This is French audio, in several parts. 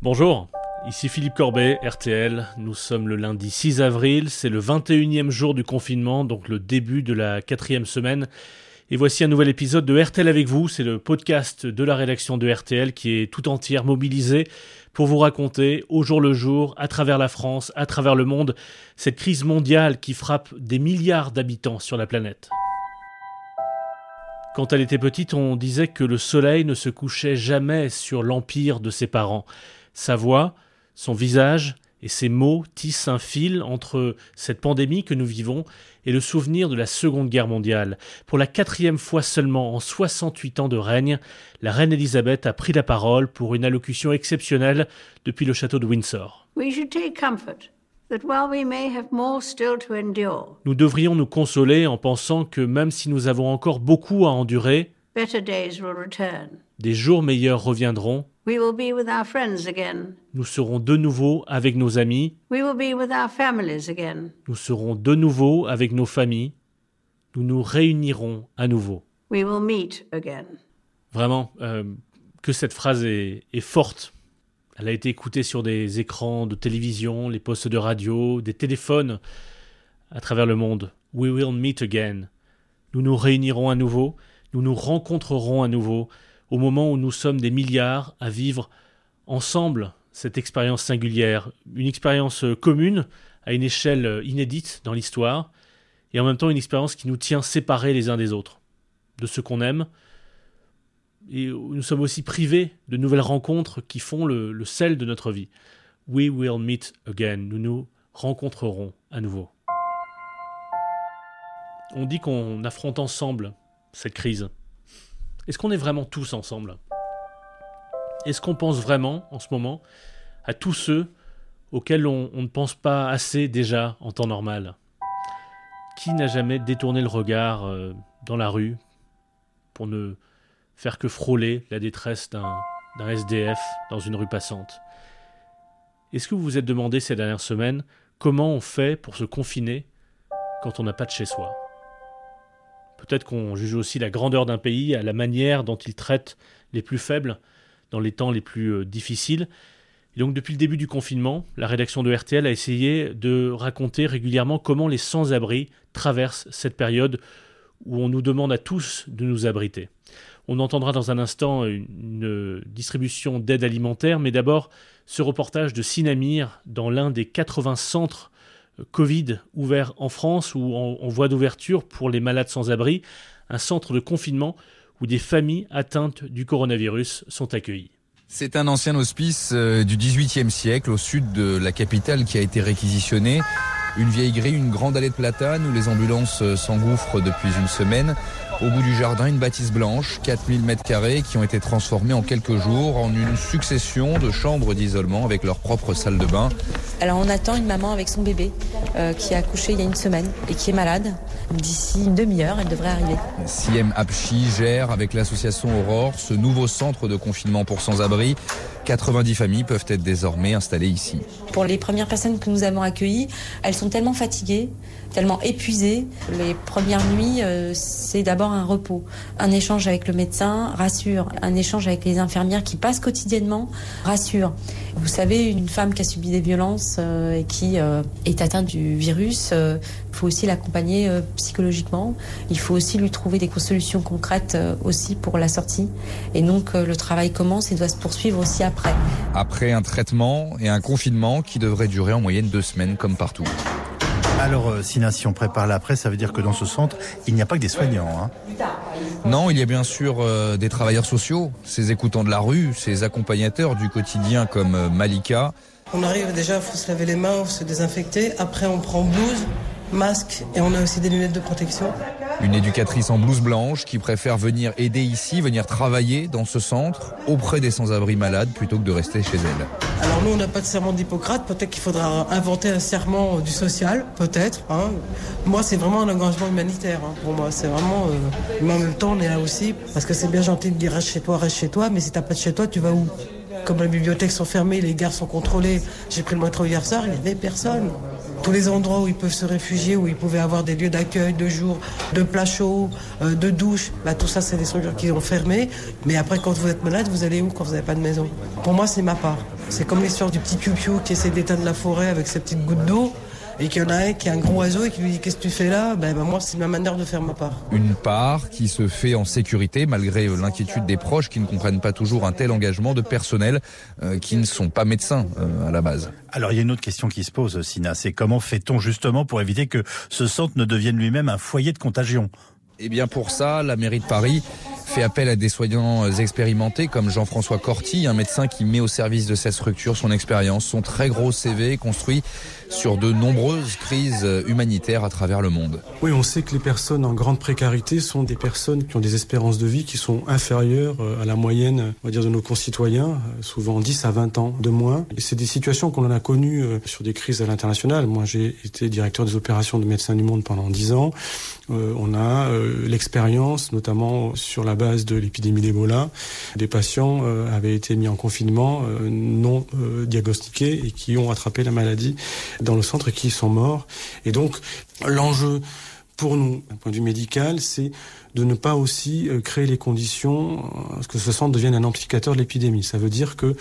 Bonjour, ici Philippe Corbet, RTL. Nous sommes le lundi 6 avril, c'est le 21e jour du confinement, donc le début de la quatrième semaine. Et voici un nouvel épisode de RTL avec vous, c'est le podcast de la rédaction de RTL qui est tout entière mobilisé pour vous raconter au jour le jour, à travers la France, à travers le monde, cette crise mondiale qui frappe des milliards d'habitants sur la planète. Quand elle était petite, on disait que le soleil ne se couchait jamais sur l'empire de ses parents. Sa voix, son visage et ses mots tissent un fil entre cette pandémie que nous vivons et le souvenir de la Seconde Guerre mondiale. Pour la quatrième fois seulement en 68 ans de règne, la reine Elisabeth a pris la parole pour une allocution exceptionnelle depuis le château de Windsor. Nous devrions nous consoler en pensant que même si nous avons encore beaucoup à endurer, des jours meilleurs reviendront. Nous serons de nouveau avec nos amis. Nous serons de nouveau avec nos familles. Nous nous réunirons à nouveau. Vraiment, euh, que cette phrase est forte elle a été écoutée sur des écrans de télévision, les postes de radio, des téléphones à travers le monde. We will meet again. Nous nous réunirons à nouveau, nous nous rencontrerons à nouveau au moment où nous sommes des milliards à vivre ensemble cette expérience singulière, une expérience commune à une échelle inédite dans l'histoire, et en même temps une expérience qui nous tient séparés les uns des autres, de ce qu'on aime, et nous sommes aussi privés de nouvelles rencontres qui font le, sel de notre vie. We will meet again. Nous nous rencontrerons à nouveau. On dit qu'on affronte ensemble cette crise. Est-ce qu'on est vraiment tous ensemble? Est-ce qu'on pense vraiment en ce moment à tous ceux auxquels on, ne pense pas assez déjà en temps normal? Qui n'a jamais détourné le regard euh, dans la rue pour ne faire que frôler la détresse d'un SDF dans une rue passante? Est-ce que vous vous êtes demandé ces dernières semaines comment on fait pour se confiner quand on n'a pas de chez soi? Peut-être qu'on juge aussi la grandeur d'un pays à la manière dont il traite les plus faibles dans les temps les plus euh, difficiles. Donc depuis le début du confinement, la rédaction de RTL a essayé de raconter régulièrement comment les sans-abri traversent cette période où on nous demande à tous de nous abriter. On entendra dans un instant une distribution d'aide alimentaire, mais d'abord ce reportage de Sinamir dans l'un des 80 centres euh, Covid ouverts en France ou en, voie d'ouverture pour les malades sans abri, un centre de confinement où des familles atteintes du coronavirus sont accueillies. C'est un ancien hospice euh, du XVIIIe siècle au sud de la capitale qui a été réquisitionné. Une vieille grille, une grande allée de platane où les ambulances euh, s'engouffrent depuis une semaine. Au bout du jardin, une bâtisse blanche, 4000 mètres carrés, qui ont été transformés en quelques jours en une succession de chambres d'isolement avec leur propre salle de bain. Alors on attend une maman avec son bébé euh, qui a accouché il y a une semaine et qui est malade. D'ici une demi-heure, elle devrait arriver. Siem Apchi gère avec l'association Aurore ce nouveau centre de confinement pour sans-abri. 90 familles peuvent être désormais installées ici. Pour les premières personnes que nous avons accueillies, elles sont tellement fatiguées, tellement épuisées. Les premières nuits, euh, c'est d'abord un repos. Un échange avec le médecin rassure. Un échange avec les infirmières qui passent quotidiennement rassure. Vous savez, une femme qui a subi des violences euh, et qui euh, est atteinte du virus, il faut aussi l'accompagner psychologiquement. Il faut aussi lui trouver des solutions concrètes aussi pour la sortie. Et donc le travail commence et doit se poursuivre aussi après. Après un traitement et un confinement qui devrait durer en moyenne deux semaines comme partout. Alors, euh, Sina, si on prépare l'après, ça veut dire que dans ce centre, il n'y a pas que des soignants. Hein. Non, il y a bien sûr euh, des travailleurs sociaux, ces écoutants de la rue, ces accompagnateurs du quotidien comme euh, Malika. On arrive déjà, il faut se laver les mains, se désinfecter. Après, on prend blouse, masque et on a aussi des lunettes de protection. Une éducatrice en blouse blanche qui préfère venir aider ici, venir travailler dans ce centre auprès des sans-abri malades plutôt que de rester chez elle. Alors nous, on n'a pas de serment d'Hippocrate. Peut-être qu'il faudra inventer un serment du social, peut-être. Hein. Moi, c'est vraiment un engagement humanitaire hein, pour moi. C'est vraiment. Euh, mais en même temps, on est là aussi parce que c'est bien gentil de dire reste chez toi, reste chez toi. Mais si t'as pas de chez toi, tu vas où? Comme les bibliothèques sont fermées, les gares sont contrôlées. J'ai pris le métro hier soir, il n'y avait personne tous les endroits où ils peuvent se réfugier, où ils pouvaient avoir des lieux d'accueil, de jour, de plats chauds, euh, de douches. Bah, tout ça, c'est des structures qui ont fermé. Mais après, quand vous êtes malade, vous allez où quand vous n'avez pas de maison? Pour moi, c'est ma part. C'est comme l'histoire du petit piou qui essaie d'éteindre la forêt avec ses petites gouttes d'eau et qu'il y en a un qui est un gros oiseau et qui lui dit qu'est-ce que tu fais là? Ben, ben, moi c'est ma manière de faire ma part. Une part qui se fait en sécurité malgré l'inquiétude des proches qui ne comprennent pas toujours un tel engagement de personnel euh, qui ne sont pas médecins euh, à la base. Alors il y a une autre question qui se pose, Sina, c'est comment fait-on justement pour éviter que ce centre ne devienne lui-même un foyer de contagion? Eh bien pour ça, la mairie de Paris fait appel à des soignants expérimentés comme Jean-François Corti, un médecin qui met au service de cette structure son expérience, son très gros CV construit sur de nombreuses crises humanitaires à travers le monde. Oui, on sait que les personnes en grande précarité sont des personnes qui ont des espérances de vie qui sont inférieures euh, à la moyenne, on va dire, de nos concitoyens, euh, souvent 10 à 20 ans de moins. Et c'est des situations qu'on en a connues euh, sur des crises à l'international. Moi, j'ai été directeur des opérations de Médecins du Monde pendant 10 ans. on a l'expérience, notamment sur la base de l'épidémie d'Ebola. Des patients avaient été mis en confinement non diagnostiqués et qui ont attrapé la maladie dans le centre et qui sont morts. Et donc, l'enjeu pour nous, d'un point de vue médical, c'est de ne pas aussi euh, créer les conditions à ce que ce centre devienne un amplificateur de l'épidémie. Ça veut dire que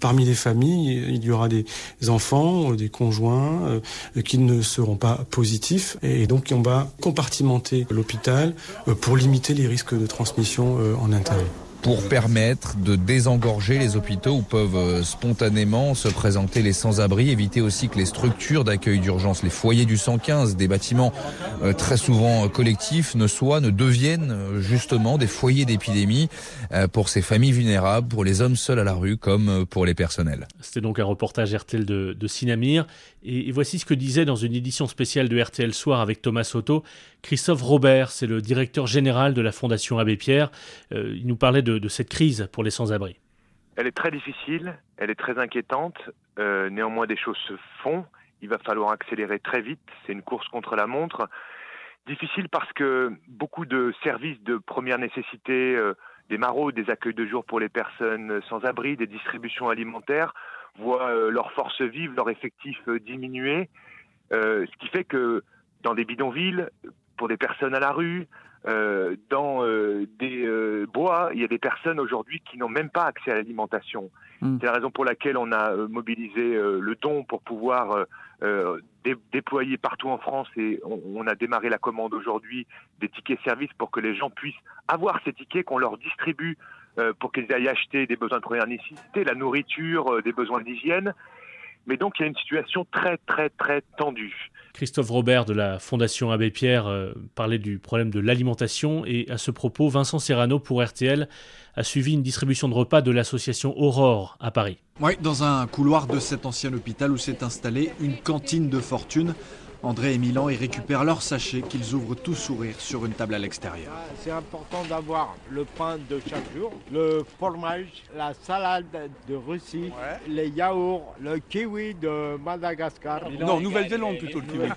parmi les familles, il y aura des enfants, des conjoints euh, qui ne seront pas positifs et donc on va compartimenter l'hôpital euh, pour limiter les risques de transmission en intérieur pour permettre de désengorger les hôpitaux où peuvent euh, spontanément se présenter les sans-abri, éviter aussi que les structures d'accueil d'urgence, les foyers du 115, des bâtiments euh, très souvent collectifs, ne soient, ne deviennent euh, justement des foyers d'épidémie pour ces familles vulnérables, pour les hommes seuls à la rue comme pour les personnels. C'était donc un reportage RTL de, de Sinamir. Et, voici ce que disait dans une édition spéciale de RTL Soir avec Thomas Soto, Christophe Robert, c'est le directeur général de la Fondation Abbé Pierre. Euh, il nous parlait de, cette crise pour les sans-abri. Elle est très difficile, elle est très inquiétante. Euh, néanmoins, des choses se font. Il va falloir accélérer très vite. C'est une course contre la montre. Difficile parce que beaucoup de services de première nécessité, euh, des maraudes, des accueils de jour pour les personnes sans abri, des distributions alimentaires, voient euh, leur force vive, leur effectif euh, diminuer, ce qui fait que dans des bidonvilles, pour des personnes à la rue, dans des bois, il y a des personnes aujourd'hui qui n'ont même pas accès à l'alimentation. Hmm. C'est la raison pour laquelle on a mobilisé le don pour pouvoir déployer partout en France et on, on a démarré la commande aujourd'hui des tickets services pour que les gens puissent avoir ces tickets qu'on leur distribue euh, pour qu'ils aillent acheter des besoins de première nécessité, la nourriture, euh, des besoins d'hygiène. Mais donc il y a une situation très très très tendue. Christophe Robert de la Fondation Abbé Pierre euh, parlait du problème de l'alimentation et à ce propos, Vincent Serrano pour RTL a suivi une distribution de repas de l'association Aurore à Paris. Oui, dans un couloir de cet ancien hôpital où s'est installée une cantine de fortune André et Milan y récupèrent leurs sachets qu'ils ouvrent tout sourire sur une table à l'extérieur. C'est important d'avoir le pain de chaque jour, le fromage, la salade de Russie, les yaourts, le kiwi de Madagascar. Non, Nouvelle-Zélande plutôt le kiwi.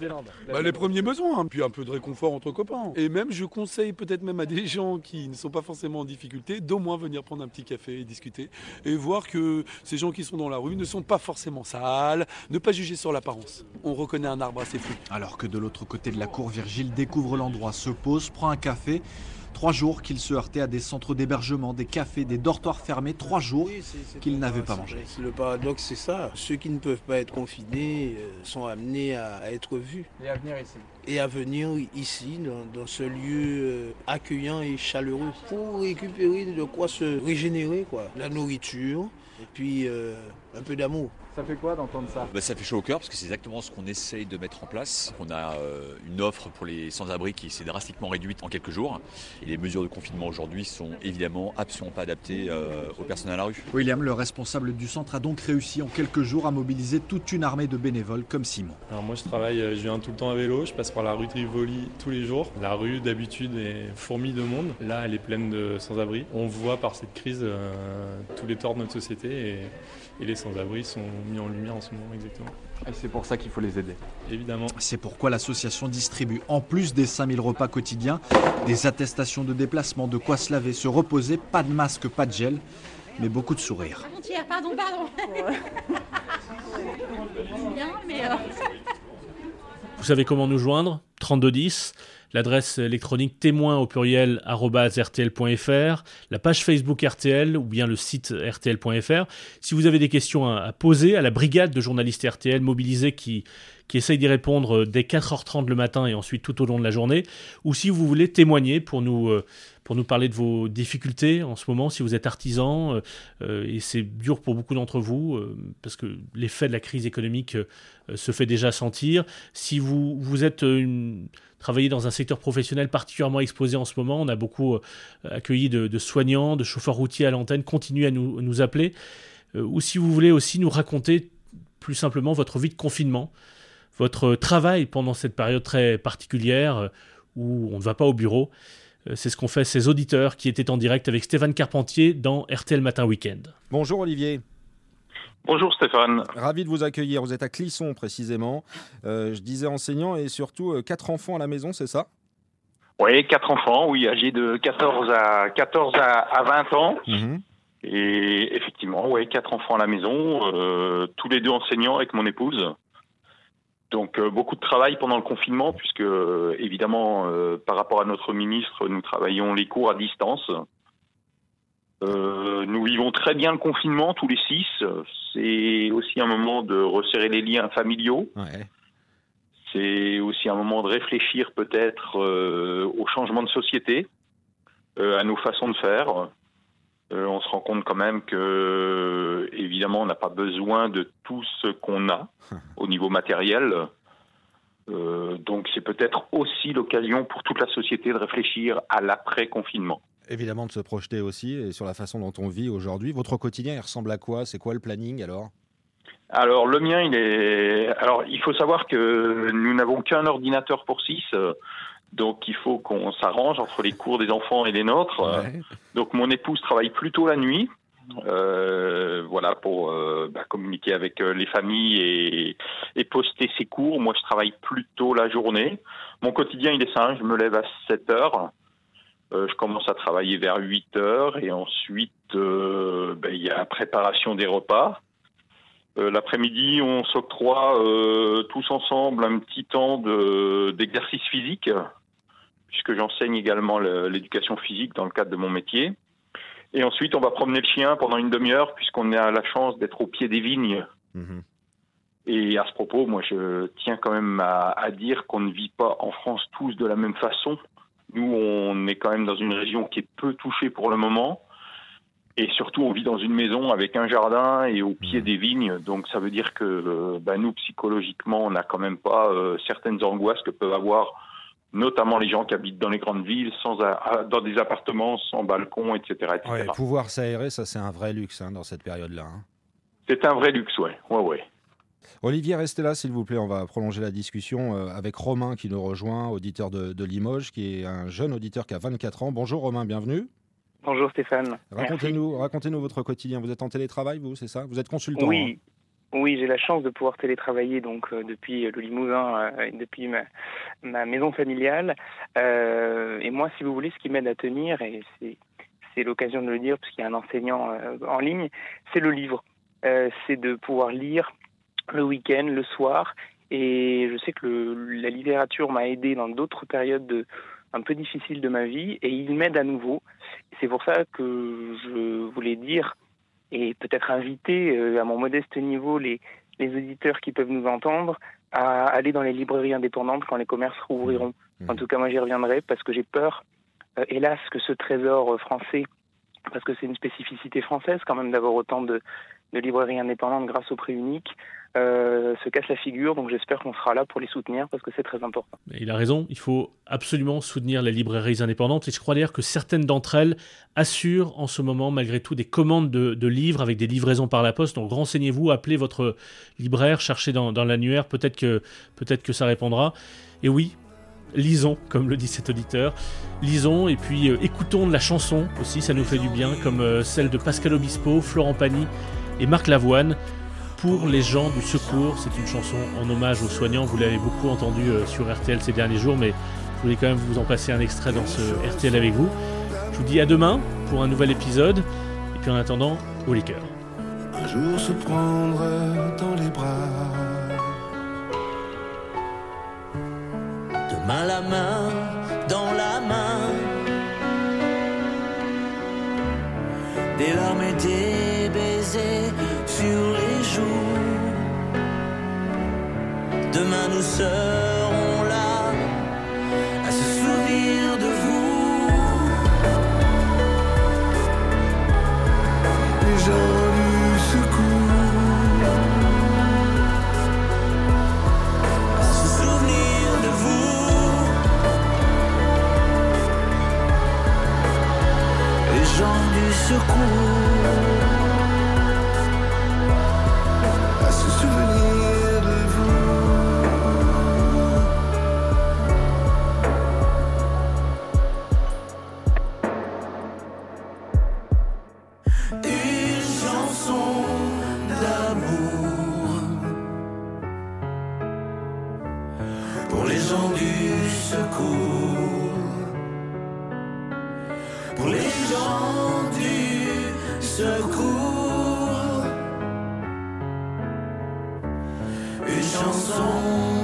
Bah, les premiers besoins, hein, puis un peu de réconfort entre copains. Et même, je conseille peut-être même à des gens qui ne sont pas forcément en difficulté d'au moins venir prendre un petit café et discuter et voir que ces gens qui sont dans la rue ne sont pas forcément sales, ne pas juger sur l'apparence. On reconnaît un arbre assez flou. Alors que de l'autre côté de la cour, Virgile découvre l'endroit, se pose, prend un café. Trois jours qu'il se heurtait à des centres d'hébergement, des cafés, des dortoirs fermés. Trois jours qu'il n'avait pas mangé. Le paradoxe, c'est ça. Ceux qui ne peuvent pas être confinés euh, sont amenés à être vus. Et à venir ici. Et à venir ici, dans, ce lieu euh, accueillant et chaleureux, pour récupérer de quoi se régénérer. quoi. La nourriture, et puis euh, un peu d'amour. Ça fait quoi d'entendre ça bah, Ça fait chaud au cœur parce que c'est exactement ce qu'on essaye de mettre en place. On a euh, une offre pour les sans-abri qui s'est drastiquement réduite en quelques jours. Et les mesures de confinement aujourd'hui sont évidemment absolument pas adaptées euh, aux personnes à la rue. William, le responsable du centre, a donc réussi en quelques jours à mobiliser toute une armée de bénévoles comme Simon. Alors moi je travaille, je viens tout le temps à vélo, je passe par la rue de Rivoli tous les jours. La rue d'habitude est fourmie de monde. Là elle est pleine de sans-abri. On voit par cette crise tous les torts de notre société et et les sans-abri sont mis en lumière en ce moment exactement. Et c'est pour ça qu'il faut les aider. Évidemment. C'est pourquoi l'association distribue, en plus des 5000 repas quotidiens, des attestations de déplacement, de quoi se laver, se reposer, pas de masque, pas de gel, mais beaucoup de sourires. Pardon, pardon. Vous savez comment nous joindre? 3210, l'adresse électronique témoin au pluriel rtl.fr, la page Facebook RTL ou bien le site rtl.fr. Si vous avez des questions à, poser à la brigade de journalistes RTL mobilisés qui, qui essayent d'y répondre dès 4h30 le matin et ensuite tout au long de la journée, ou si vous voulez témoigner pour nous, euh, pour nous parler de vos difficultés en ce moment, si vous êtes artisan, euh, euh, et c'est dur pour beaucoup d'entre vous, parce que l'effet de la crise économique se fait déjà sentir. Si vous, vous êtes une travailler dans un secteur professionnel particulièrement exposé en ce moment. On a beaucoup euh, accueilli de, soignants, de chauffeurs routiers à l'antenne. Continuez à nous, nous appeler. Euh, ou si vous voulez aussi nous raconter plus simplement votre vie de confinement, votre travail pendant cette période très particulière euh, où on ne va pas au bureau. C'est ce qu'ont fait ces auditeurs qui étaient en direct avec Stéphane Carpentier dans RTL Matin Weekend. Bonjour Olivier. Bonjour Stéphane. Ravi de vous accueillir. Vous êtes à Clisson précisément. Euh, je disais enseignant et surtout euh, quatre enfants à la maison, c'est ça? Oui, quatre enfants, oui, âgés de 14 à 14 à, 20 ans. Mhm. Et effectivement, oui, quatre enfants à la maison, euh, tous les deux enseignants avec mon épouse. Donc beaucoup de travail pendant le confinement, puisque évidemment, par rapport à notre ministre, nous travaillons les cours à distance. Euh, nous vivons très bien le confinement tous les six. C'est aussi un moment de resserrer les liens familiaux. C'est aussi un moment de réfléchir peut-être euh, au changement de société, euh, à nos façons de faire. On se rend compte quand même que, évidemment, on n'a pas besoin de tout ce qu'on a au niveau matériel. donc c'est peut-être aussi l'occasion pour toute la société de réfléchir à l'après-confinement évidemment de se projeter aussi et sur la façon dont on vit aujourd'hui. Votre quotidien, il ressemble à quoi? C'est quoi le planning alors? Alors le mien, il est. Alors il faut savoir que nous n'avons qu'un ordinateur pour six, donc il faut qu'on s'arrange entre les cours des enfants et les nôtres. Donc mon épouse travaille plutôt la nuit, euh, voilà pour euh, bah, communiquer avec euh, les familles et, et, poster ses cours. Moi je travaille plutôt la journée. Mon quotidien il est simple, je me lève à 7 heures. Euh, je commence à travailler vers 8 heures et ensuite euh, ben, il y a la préparation des repas. Euh, l'après-midi, on s'octroie tous ensemble un petit temps d'exercice physique, puisque j'enseigne également l'éducation physique dans le cadre de mon métier. Et ensuite, on va promener le chien pendant une demi-heure, puisqu'on a la chance d'être au pied des vignes. Mhm. Et à ce propos, moi, je tiens quand même à dire qu'on ne vit pas en France tous de la même façon. Nous, on est quand même dans une région qui est peu touchée pour le moment. Et surtout, on vit dans une maison avec un jardin et au pied mmh. des vignes. Donc, ça veut dire que bah, nous, psychologiquement, on n'a quand même pas euh, certaines angoisses que peuvent avoir notamment les gens qui habitent dans les grandes villes, sans, dans des appartements sans balcon, etc. pouvoir s'aérer, ça c'est un vrai luxe hein, dans cette période-là. Hein. C'est un vrai luxe, ouais. ouais, ouais. Olivier, restez là s'il vous plaît, on va prolonger la discussion euh, avec Romain qui nous rejoint, auditeur de, Limoges, qui est un jeune auditeur qui a 24 ans. Bonjour Romain, bienvenue. Bonjour Stéphane. Racontez-nous racontez votre quotidien. Vous êtes en télétravail, vous, c'est ça? Vous êtes consultant Oui, hein? Oui j'ai la chance de pouvoir télétravailler donc euh, depuis le Limousin euh, depuis ma, maison familiale. et moi, si vous voulez, ce qui m'aide à tenir, et c'est l'occasion de le dire puisqu'il y a un enseignant en ligne, c'est le livre. c'est de pouvoir lire le week-end, le soir. Et je sais que la littérature m'a aidé dans d'autres périodes de, un peu difficiles de ma vie et il m'aide à nouveau. C'est pour ça que je voulais dire et peut-être inviter euh, à mon modeste niveau les, les auditeurs qui peuvent nous entendre à aller dans les librairies indépendantes quand les commerces rouvriront. Mmh. En tout cas, moi j'y reviendrai parce que j'ai peur, euh, hélas, que ce trésor euh, français, parce que c'est une spécificité française quand même d'avoir autant de, de librairies indépendantes grâce au prix unique, euh, se casse la figure. Donc j'espère qu'on sera là pour les soutenir parce que c'est très important. Il a raison, il faut absolument soutenir les librairies indépendantes et je crois d'ailleurs que certaines d'entre elles assurent en ce moment malgré tout des commandes de, livres avec des livraisons par la poste. Donc renseignez-vous, appelez votre libraire, cherchez dans, l'annuaire, peut-être que, peut que ça répondra. Et oui, lisons, comme le dit cet auditeur, lisons et puis euh, écoutons de la chanson aussi, ça nous fait du bien, comme euh, celle de Pascal Obispo, Florent Pagny et Marc Lavoine pour les gens du secours. C'est une chanson en hommage aux soignants. Vous l'avez beaucoup entendu euh, sur RTL ces derniers jours, mais je voulais quand même vous en passer un extrait dans ce RTL avec vous. Je vous dis à demain pour un nouvel épisode. Et puis en attendant, au liqueur. Un jour se prendre dans les bras de main la main dans la main. Des larmes et des baisers sur Demain nous serons là à se souvenir de vous. Les gens du secours. À se souvenir de vous. Les gens du secours. Les gens du secours. Une chanson.